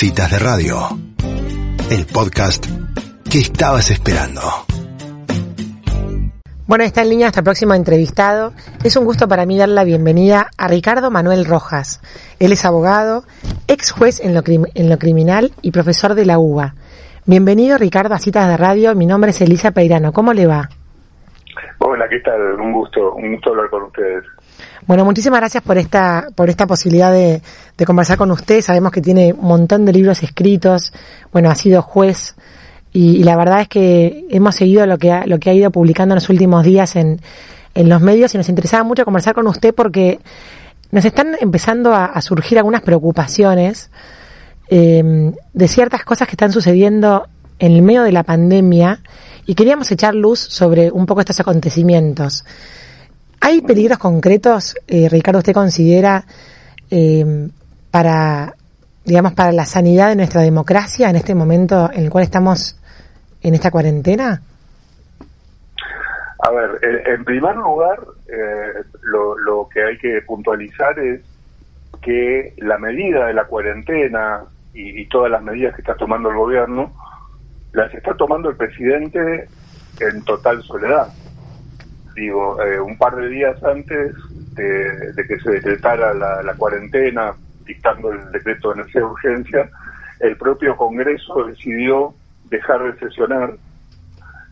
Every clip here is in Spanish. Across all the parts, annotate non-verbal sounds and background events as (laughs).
Citas de Radio, el podcast que estabas esperando. Bueno, está en línea nuestro próximo entrevistado. Es un gusto para mí dar la bienvenida a Ricardo Manuel Rojas. Él es abogado, ex juez en lo, en lo criminal y profesor de la UBA. Bienvenido Ricardo a Citas de Radio. Mi nombre es Elisa Peirano. ¿Cómo le va? Hola, ¿qué tal? Un gusto, un gusto hablar con ustedes. Bueno, muchísimas gracias por esta, por esta posibilidad de, conversar con usted. Sabemos que tiene un montón de libros escritos. Bueno, ha sido juez y, la verdad es que hemos seguido lo que ha, lo que ha ido publicando en los últimos días en, en los medios y nos interesaba mucho conversar con usted porque nos están empezando a, surgir algunas preocupaciones eh, de ciertas cosas que están sucediendo en el medio de la pandemia y queríamos echar luz sobre un poco estos acontecimientos. ¿Hay peligros concretos, eh, Ricardo, usted considera eh, para, digamos, para la sanidad de nuestra democracia en este momento en el cual estamos en esta cuarentena? A ver, en primer lugar, eh, lo, que hay que puntualizar es que la medida de la cuarentena y, todas las medidas que está tomando el gobierno las está tomando el presidente en total soledad digo, eh, un par de días antes de, que se decretara la, cuarentena, dictando el decreto de necesidad de urgencia, el propio Congreso decidió dejar de sesionar.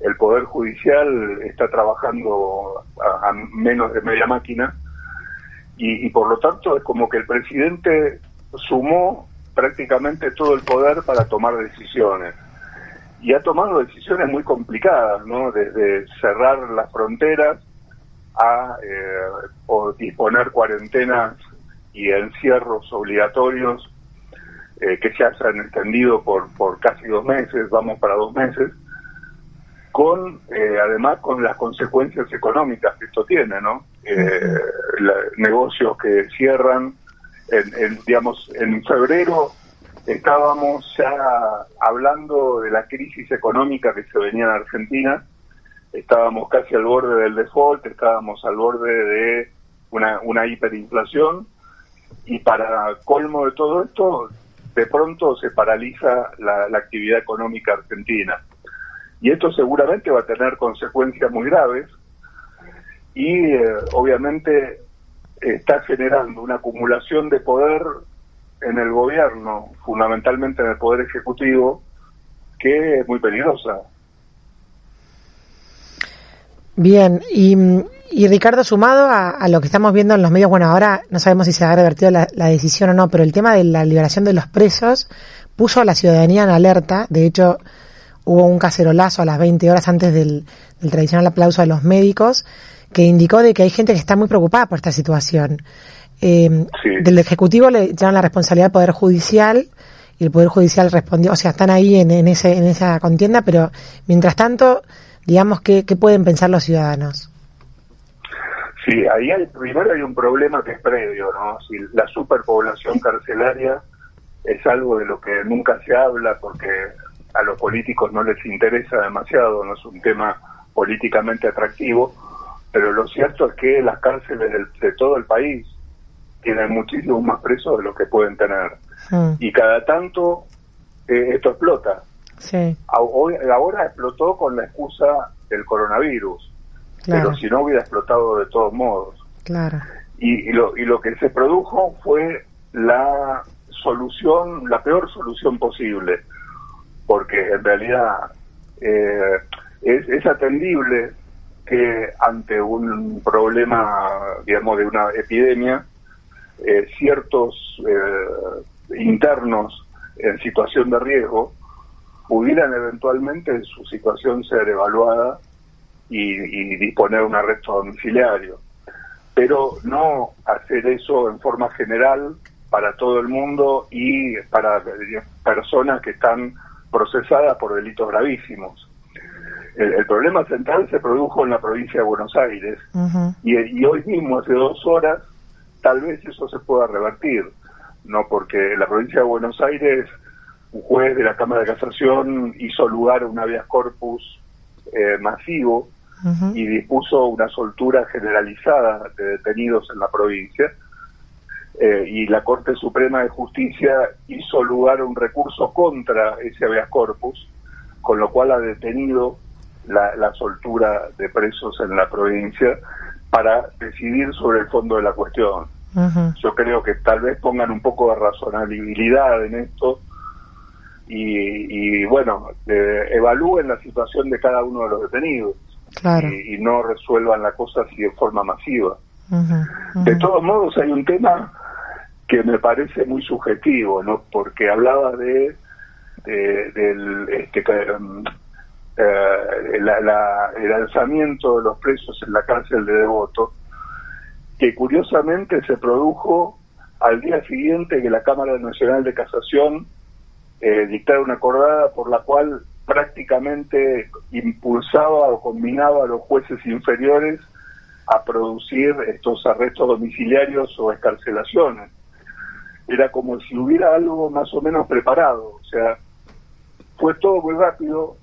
El Poder Judicial está trabajando a, menos de media máquina y, y por lo tanto es como que el presidente sumó prácticamente todo el poder para tomar decisiones y ha tomado decisiones muy complicadas, ¿no? Desde cerrar las fronteras a eh, o disponer cuarentenas y encierros obligatorios eh, que se hayan extendido por, por casi dos meses, vamos para dos meses, con eh, además con las consecuencias económicas que esto tiene, ¿no? negocios que cierran, en, digamos, en febrero estábamos ya hablando de la crisis económica que se venía en Argentina, estábamos casi al borde del default, estábamos al borde de una, una hiperinflación. Y para colmo de todo esto, de pronto se paraliza la, actividad económica argentina. Y esto seguramente va a tener consecuencias muy graves. Y eh, obviamente está generando una acumulación de poder en el gobierno, fundamentalmente en el Poder Ejecutivo, que es muy peligrosa. Bien, y, Ricardo, sumado a, lo que estamos viendo en los medios, bueno, ahora no sabemos si se ha revertido la, decisión o no, pero el tema de la liberación de los presos puso a la ciudadanía en alerta. De hecho, hubo un cacerolazo a las 20 horas antes del, del tradicional aplauso a los médicos que indicó de que hay gente que está muy preocupada por esta situación. Eh, del Ejecutivo le llaman la responsabilidad al Poder Judicial y el Poder Judicial respondió, o sea, están ahí en, ese, en esa contienda, pero mientras tanto, digamos, ¿qué, ¿qué pueden pensar los ciudadanos? Sí, ahí hay, primero hay un problema que es previo, ¿no? Si la superpoblación carcelaria es algo de lo que nunca se habla porque a los políticos no les interesa demasiado, no es un tema políticamente atractivo, pero lo cierto es que las cárceles de todo el país tienen muchísimos más presos de lo que pueden tener. Hmm. Y cada tanto eh, esto explota. Sí. Ahora explotó con la excusa del coronavirus, pero si no hubiera explotado de todos modos. Claro. Y, lo, y lo que se produjo fue la solución, la peor solución posible, porque en realidad eh, es, es atendible que ante un problema, digamos, de una epidemia, eh, ciertos eh, internos en situación de riesgo pudieran eventualmente su situación ser evaluada y, disponer un arresto domiciliario. Pero no hacer eso en forma general para todo el mundo y para personas que están procesadas por delitos gravísimos. El, problema central se produjo en la provincia de Buenos Aires y, y, hoy mismo, hace dos horas, tal vez eso se pueda revertir, ¿no? Porque la provincia de Buenos Aires, un juez de la Cámara de Casación hizo lugar a un habeas corpus eh, masivo y dispuso una soltura generalizada de detenidos en la provincia. eh, y la Corte Suprema de Justicia hizo lugar a un recurso contra ese habeas corpus, con lo cual ha detenido la, la soltura de presos en la provincia para decidir sobre el fondo de la cuestión. Yo creo que tal vez pongan un poco de razonabilidad en esto y, bueno, eh, evalúen la situación de cada uno de los detenidos y, no resuelvan la cosa así de forma masiva. De todos modos, hay un tema que me parece muy subjetivo, ¿no? Porque hablaba de, del este, eh, el alzamiento de los presos en la cárcel de Devoto, que curiosamente se produjo al día siguiente que la Cámara Nacional de Casación eh, dictara una acordada por la cual prácticamente impulsaba o combinaba a los jueces inferiores a producir estos arrestos domiciliarios o escarcelaciones. Era como si hubiera algo más o menos preparado, o sea, fue todo muy rápido,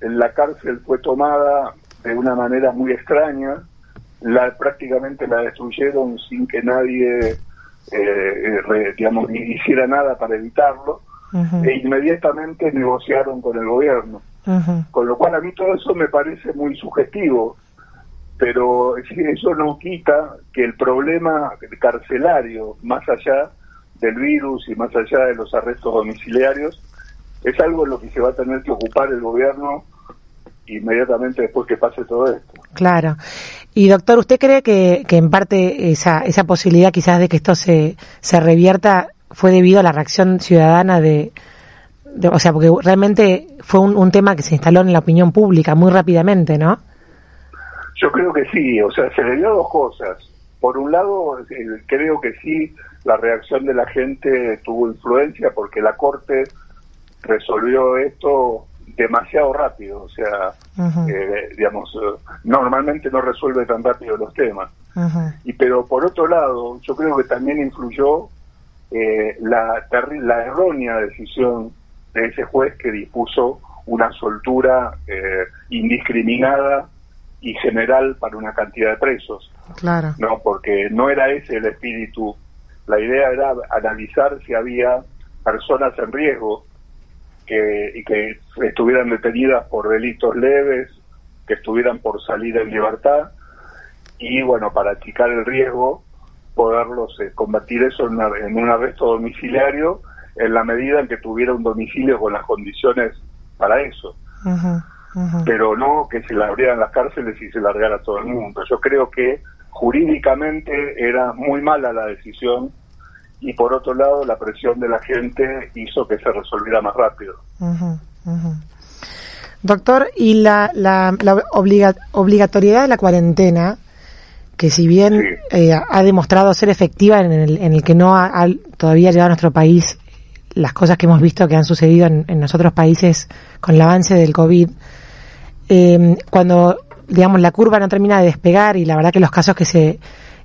la cárcel fue tomada de una manera muy extraña, la prácticamente la destruyeron sin que nadie eh, digamos hiciera nada para evitarlo e inmediatamente negociaron con el gobierno. Con lo cual a mí todo eso me parece muy sugestivo pero eso no quita que el problema carcelario más allá del virus y más allá de los arrestos domiciliarios es algo en lo que se va a tener que ocupar el gobierno inmediatamente después que pase todo esto. Claro. Y doctor, ¿usted cree que, que en parte esa, esa posibilidad quizás de que esto se, se revierta fue debido a la reacción ciudadana de, o sea, porque realmente fue un, un, tema que se instaló en la opinión pública muy rápidamente, ¿no? Yo creo que sí, o sea, se debió a dos cosas. Por un lado, eh, creo que sí, la reacción de la gente tuvo influencia porque la Corte resolvió esto demasiado rápido, o sea, eh, digamos, eh, normalmente no resuelve tan rápido los temas. Y pero por otro lado, yo creo que también influyó eh, la, la errónea decisión de ese juez que dispuso una soltura indiscriminada y general para una cantidad de presos. Claro. No, porque no era ese el espíritu. La idea era analizar si había personas en riesgo que, y que estuvieran detenidas por delitos leves, que estuvieran por salir en libertad y bueno, para achicar el riesgo, poderlos eh, convertir eso en, en, un arresto domiciliario en la medida en que tuviera un domicilio con las condiciones para eso. Pero no que se le abrieran las cárceles y se largara todo el mundo. Yo creo que jurídicamente era muy mala la decisión y por otro lado la presión de la gente hizo que se resolviera más rápido. Doctor, y la, la, obligatoriedad de la cuarentena, que si bien eh, ha demostrado ser efectiva en el, en el que no ha, todavía llegado a nuestro país las cosas que hemos visto que han sucedido en, en otros países con el avance del COVID, eh, cuando digamos la curva no termina de despegar y la verdad que los casos que se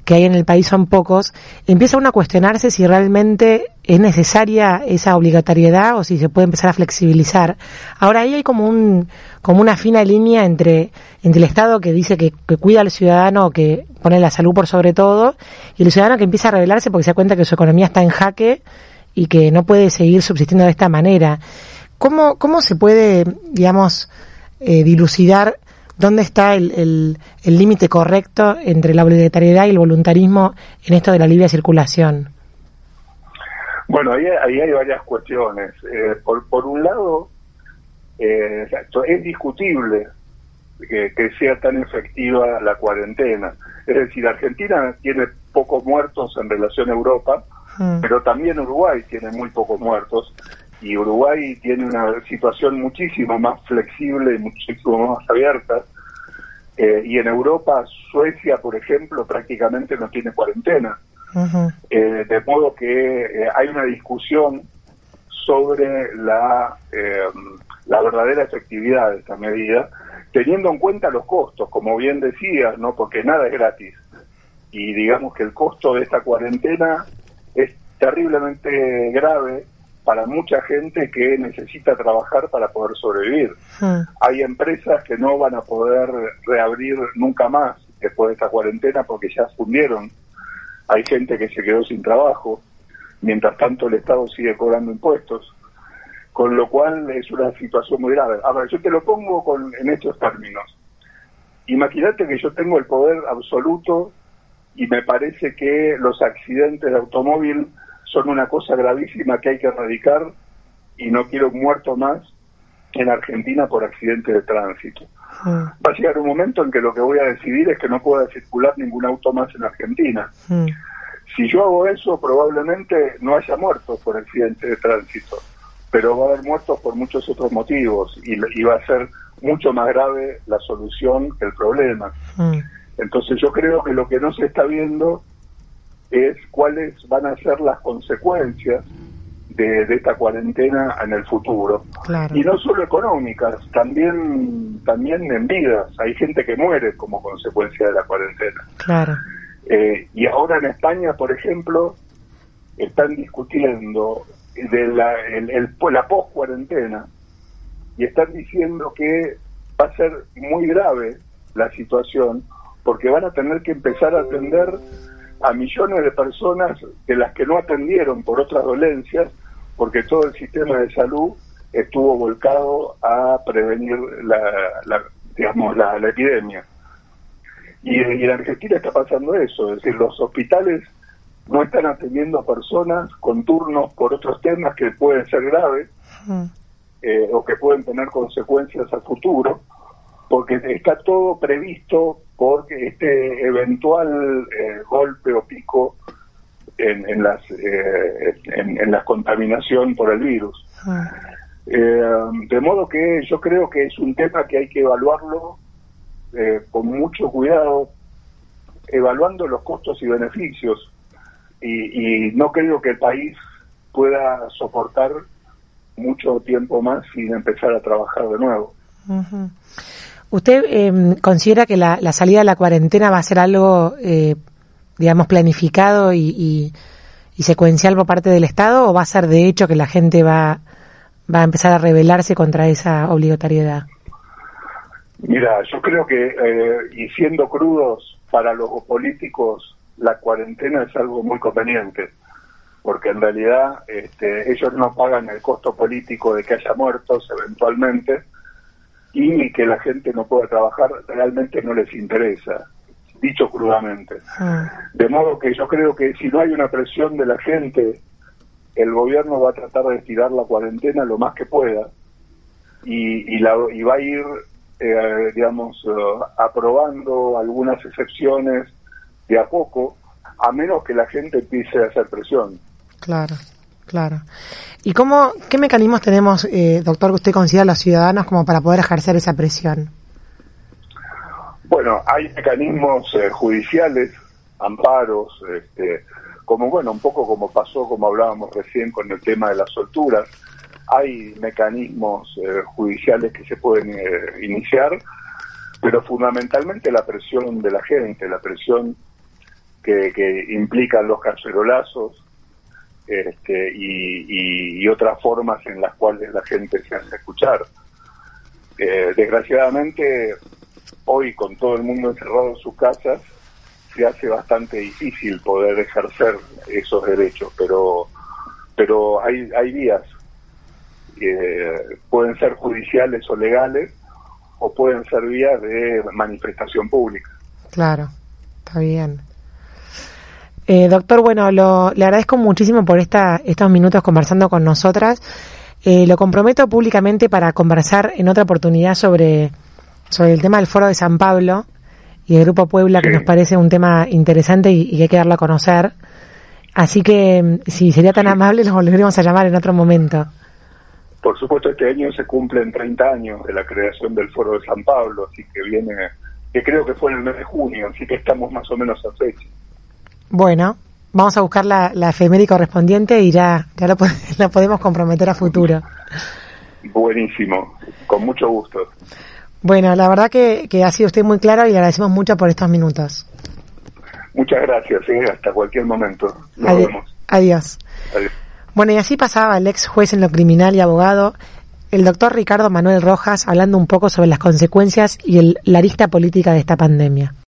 que hay en el país son pocos, empieza uno a cuestionarse si realmente es necesaria esa obligatoriedad o si se puede empezar a flexibilizar. Ahora ahí hay como un como una fina línea entre entre el Estado que dice que, cuida al ciudadano, que pone la salud por sobre todo, y el ciudadano que empieza a rebelarse porque se da cuenta que su economía está en jaque y que no puede seguir subsistiendo de esta manera. ¿Cómo, cómo se puede, digamos, eh, dilucidar ¿Dónde está el límite correcto entre la obligatoriedad y el voluntarismo en esto de la libre circulación? Bueno, ahí, hay varias cuestiones. Eh, por, por un lado, eh, es discutible que, sea tan efectiva la cuarentena. Es decir, Argentina tiene pocos muertos en relación a Europa, mm. pero también Uruguay tiene muy pocos muertos y Uruguay tiene una situación muchísimo más flexible y muchísimo más abierta. Eh, y en Europa, Suecia, por ejemplo, prácticamente no tiene cuarentena. Eh, de modo que eh, hay una discusión sobre la, la verdadera efectividad de esta medida, teniendo en cuenta los costos, como bien decías, ¿no? porque nada es gratis. Y digamos que el costo de esta cuarentena es terriblemente grave para mucha gente que necesita trabajar para poder sobrevivir. Hmm. Hay empresas que no van a poder reabrir nunca más después de esta cuarentena porque ya fundieron. hay gente que se quedó sin trabajo, mientras tanto el Estado sigue cobrando impuestos, con lo cual es una situación muy grave. A ver, yo te lo pongo con, en estos términos. Imagínate que yo tengo el poder absoluto y me parece que los accidentes de automóvil son una cosa gravísima que hay que erradicar y no quiero muerto más en Argentina por accidentes de tránsito. Va a llegar un momento en que lo que voy a decidir es que no pueda circular ningún auto más en Argentina. Si yo hago eso, probablemente no haya muertos por accidentes de tránsito, pero va a haber muertos por muchos otros motivos y, y va a ser mucho más grave la solución que el problema. Entonces yo creo que lo que no se está viendo es cuáles van a ser las consecuencias de, esta cuarentena en el futuro. Y no solo económicas, también, también en vidas. Hay gente que muere como consecuencia de la cuarentena. Claro. Eh, y ahora en España, por ejemplo, están discutiendo de la, el, la post-cuarentena y están diciendo que va a ser muy grave la situación porque van a tener que empezar a atender a millones de personas de las que no atendieron por otras dolencias, porque todo el sistema de salud estuvo volcado a prevenir la, digamos la, epidemia. Y, en Argentina está pasando eso, es decir, los hospitales no están atendiendo a personas con turnos por otros temas que pueden ser graves eh, o que pueden tener consecuencias a futuro porque está todo previsto por este eventual eh, golpe o pico en, en las eh, en, la contaminación por el virus. Ah. Eh, de modo que yo creo que es un tema que hay que evaluarlo con mucho cuidado, evaluando los costos y beneficios. Y, no creo que el país pueda soportar mucho tiempo más sin empezar a trabajar de nuevo. ¿Usted eh, considera que la, salida de la cuarentena va a ser algo, eh, digamos, planificado y, secuencial por parte del Estado o va a ser de hecho que la gente va, va a empezar a rebelarse contra esa obligatoriedad? Mira, yo creo que, eh, y siendo crudos, para los políticos la cuarentena es algo muy conveniente, porque en realidad este, ellos no pagan el costo político de que haya muertos eventualmente, y que la gente no pueda trabajar realmente no les interesa, dicho crudamente. Ah. De modo que yo creo que si no hay una presión de la gente, el gobierno va a tratar de estirar la cuarentena lo más que pueda y, y, la, y va a ir, eh, digamos, eh, aprobando algunas excepciones de a poco, a menos que la gente empiece a hacer presión. Claro. Claro. ¿Y cómo, qué mecanismos tenemos, eh, doctor, que usted considera los ciudadanos como para poder ejercer esa presión? Bueno, hay mecanismos eh, judiciales, amparos, este, como bueno, un poco como pasó, como hablábamos recién con el tema de las solturas, hay mecanismos eh, judiciales que se pueden iniciar, pero fundamentalmente la presión de la gente, la presión que, que implican los cacerolazos, este, y, otras formas en las cuales la gente se hace escuchar. Eh, desgraciadamente, hoy con todo el mundo encerrado en sus casas, se hace bastante difícil poder ejercer esos derechos, pero pero hay, hay vías, pueden ser judiciales o legales, o pueden ser vías de manifestación pública. Claro, está bien. Eh, doctor, bueno, lo, le agradezco muchísimo por esta, estos minutos conversando con nosotras. Eh, lo comprometo públicamente para conversar en otra oportunidad sobre, sobre el tema del Foro de San Pablo y el Grupo Puebla, que nos parece un tema interesante y, que hay que darlo a conocer. Así que, mm, si sería tan amable, nos volveremos a llamar en otro momento. Por supuesto, este año se cumplen 30 años de la creación del Foro de San Pablo, así que viene, que creo que fue en el mes de junio, así que estamos más o menos a fecha. Bueno, vamos a buscar la, la efeméride correspondiente y ya, ya lo, (laughs) podemos comprometer a futuro. Buenísimo, con mucho gusto. Bueno, la verdad que, ha sido usted muy claro y le agradecemos mucho por estos minutos. Muchas gracias, ¿eh? hasta cualquier momento. Nos vemos. Adiós. Adiós. Bueno, y así pasaba el ex juez en lo criminal y abogado, el doctor Ricardo Manuel Rojas, hablando un poco sobre las consecuencias y el, la arista política de esta pandemia.